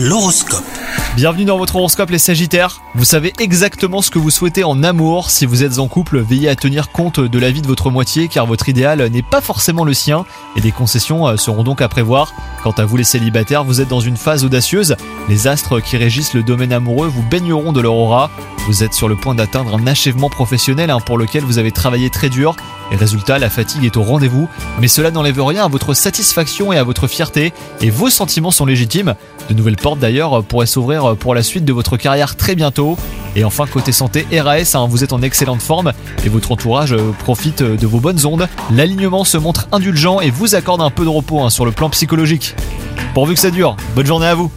L'horoscope. Bienvenue dans votre horoscope les Sagittaires. Vous savez exactement ce que vous souhaitez en amour. Si vous êtes en couple, veillez à tenir compte de la vie de votre moitié car votre idéal n'est pas forcément le sien et des concessions euh, seront donc à prévoir. Quant à vous les célibataires, vous êtes dans une phase audacieuse. Les astres qui régissent le domaine amoureux vous baigneront de leur aura. Vous êtes sur le point d'atteindre un achèvement professionnel hein, pour lequel vous avez travaillé très dur. Et résultat, la fatigue est au rendez-vous, mais cela n'enlève rien à votre satisfaction et à votre fierté, et vos sentiments sont légitimes. De nouvelles portes d'ailleurs pourraient s'ouvrir pour la suite de votre carrière très bientôt. Et enfin, côté santé, RAS, hein, vous êtes en excellente forme et votre entourage profite de vos bonnes ondes. L'alignement se montre indulgent et vous accorde un peu de repos hein, sur le plan psychologique. Pourvu que ça dure, bonne journée à vous